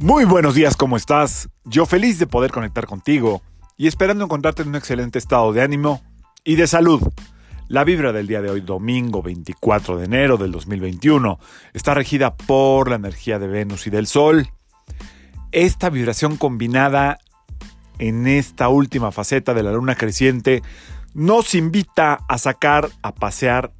Muy buenos días, ¿cómo estás? Yo feliz de poder conectar contigo y esperando encontrarte en un excelente estado de ánimo y de salud. La vibra del día de hoy, domingo 24 de enero del 2021, está regida por la energía de Venus y del Sol. Esta vibración combinada en esta última faceta de la luna creciente nos invita a sacar a pasear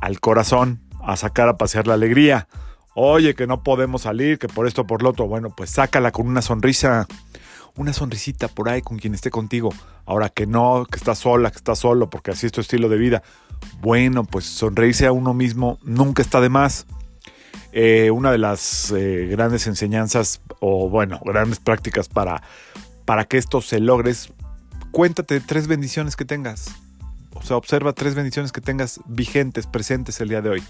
al corazón, a sacar a pasear la alegría. Oye, que no podemos salir, que por esto, por lo otro. Bueno, pues sácala con una sonrisa, una sonrisita por ahí con quien esté contigo. Ahora que no, que estás sola, que estás solo, porque así es tu estilo de vida. Bueno, pues sonreírse a uno mismo nunca está de más. Eh, una de las eh, grandes enseñanzas, o bueno, grandes prácticas para, para que esto se logres, cuéntate tres bendiciones que tengas. O sea, observa tres bendiciones que tengas vigentes, presentes el día de hoy.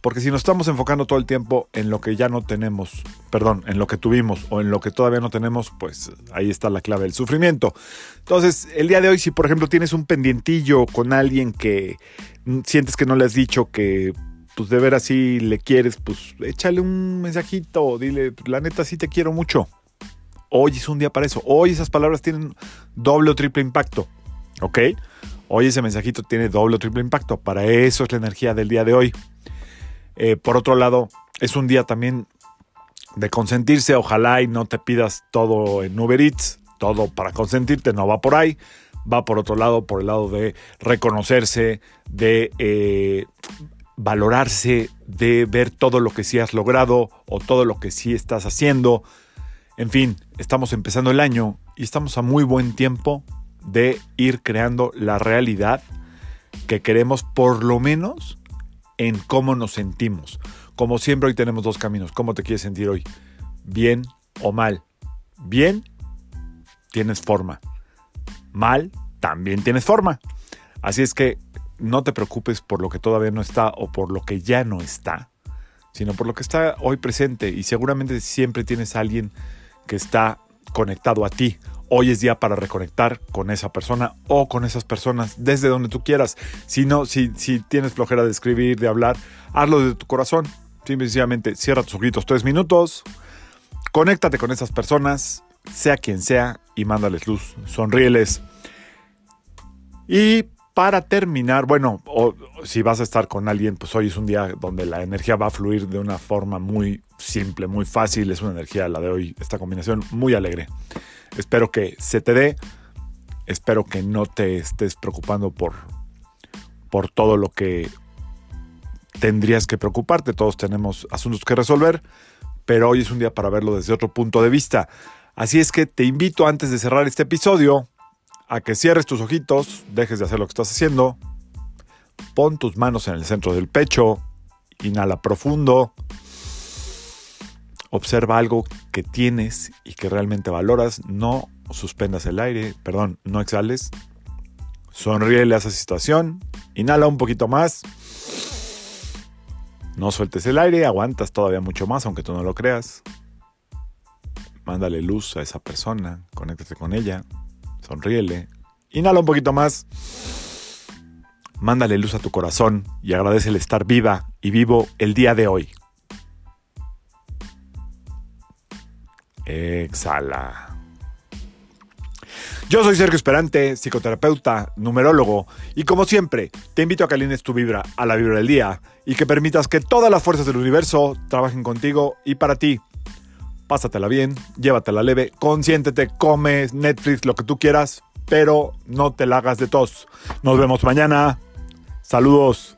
Porque si nos estamos enfocando todo el tiempo en lo que ya no tenemos, perdón, en lo que tuvimos o en lo que todavía no tenemos, pues ahí está la clave del sufrimiento. Entonces, el día de hoy, si por ejemplo tienes un pendientillo con alguien que sientes que no le has dicho que pues de ver así le quieres, pues échale un mensajito, dile, la neta sí te quiero mucho. Hoy es un día para eso. Hoy esas palabras tienen doble o triple impacto. ¿Ok? Hoy ese mensajito tiene doble o triple impacto. Para eso es la energía del día de hoy. Eh, por otro lado, es un día también de consentirse. Ojalá y no te pidas todo en Uber Eats. Todo para consentirte no va por ahí. Va por otro lado, por el lado de reconocerse, de eh, valorarse, de ver todo lo que sí has logrado o todo lo que sí estás haciendo. En fin, estamos empezando el año y estamos a muy buen tiempo de ir creando la realidad que queremos por lo menos en cómo nos sentimos. Como siempre hoy tenemos dos caminos. ¿Cómo te quieres sentir hoy? ¿Bien o mal? Bien, tienes forma. Mal, también tienes forma. Así es que no te preocupes por lo que todavía no está o por lo que ya no está, sino por lo que está hoy presente y seguramente siempre tienes a alguien que está conectado a ti Hoy es día para reconectar con esa persona o con esas personas desde donde tú quieras. Si no, si, tienes flojera de escribir, de hablar, hazlo de tu corazón. Simplemente cierra tus ojitos tres minutos, conéctate con esas personas, sea quien sea, y mándales luz, sonríeles. Y para terminar, bueno, si vas a estar con alguien, pues hoy es un día donde la energía va a fluir de una forma muy simple, muy fácil. Es una energía, la de hoy, esta combinación, muy alegre. Espero que se te dé. Espero que no te estés preocupando por, por todo lo que tendrías que preocuparte. Todos tenemos asuntos que resolver, pero hoy es un día para verlo desde otro punto de vista. Así es que te invito antes de cerrar este episodio a que cierres tus ojitos, dejes de hacer lo que estás haciendo, pon tus manos en el centro del pecho, inhala profundo, Observa algo que tienes y que realmente valoras. No suspendas el aire, perdón, no exhales. Sonríele a esa situación. Inhala un poquito más. No sueltes el aire, aguantas todavía mucho más, aunque tú no lo creas. Mándale luz a esa persona, conéctate con ella, sonríele. Inhala un poquito más. Mándale luz a tu corazón y agradece el estar viva y vivo el día de hoy. Exhala. Yo soy Sergio Esperante, psicoterapeuta, numerólogo, y como siempre, te invito a que alines tu vibra a la vibra del día y que permitas que todas las fuerzas del universo trabajen contigo y para ti. Pásatela bien, llévatela leve, consiéntete, come Netflix, lo que tú quieras, pero no te la hagas de tos. Nos vemos mañana. Saludos.